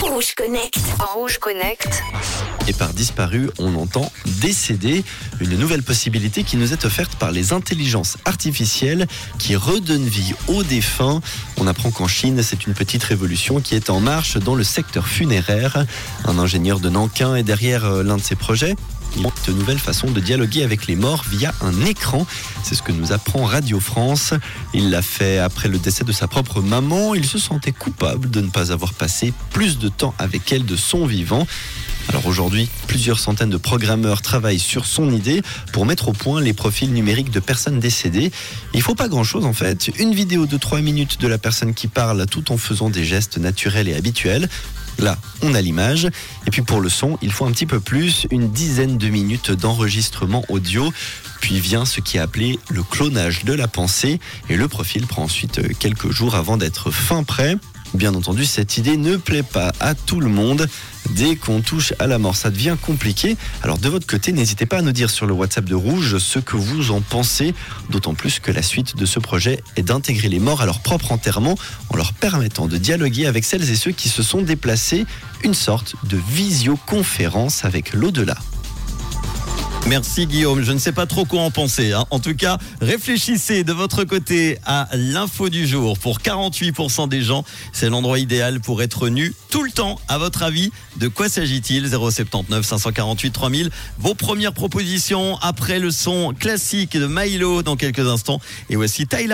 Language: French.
Rouge Connect. En Rouge Connect. Et par disparu, on entend décédé, une nouvelle possibilité qui nous est offerte par les intelligences artificielles qui redonnent vie aux défunts. On apprend qu'en Chine, c'est une petite révolution qui est en marche dans le secteur funéraire. Un ingénieur de Nankin est derrière euh, l'un de ces projets. De nouvelles façons de dialoguer avec les morts via un écran. C'est ce que nous apprend Radio France. Il l'a fait après le décès de sa propre maman. Il se sentait coupable de ne pas avoir passé plus de temps avec elle de son vivant. Alors aujourd'hui, plusieurs centaines de programmeurs travaillent sur son idée pour mettre au point les profils numériques de personnes décédées. Il faut pas grand-chose en fait. Une vidéo de 3 minutes de la personne qui parle tout en faisant des gestes naturels et habituels. Là, on a l'image. Et puis pour le son, il faut un petit peu plus, une dizaine de minutes d'enregistrement audio. Puis vient ce qui est appelé le clonage de la pensée. Et le profil prend ensuite quelques jours avant d'être fin prêt. Bien entendu, cette idée ne plaît pas à tout le monde. Dès qu'on touche à la mort, ça devient compliqué. Alors de votre côté, n'hésitez pas à nous dire sur le WhatsApp de Rouge ce que vous en pensez, d'autant plus que la suite de ce projet est d'intégrer les morts à leur propre enterrement en leur permettant de dialoguer avec celles et ceux qui se sont déplacés, une sorte de visioconférence avec l'au-delà. Merci Guillaume, je ne sais pas trop quoi en penser. hein. En tout cas, réfléchissez de votre côté à l'info du jour. Pour 48% des gens, c'est l'endroit idéal pour être nu tout le temps. À votre avis, de quoi s'agit-il? 079 548 3000. Vos premières propositions après le son classique de Milo dans quelques instants. Et voici Tyler.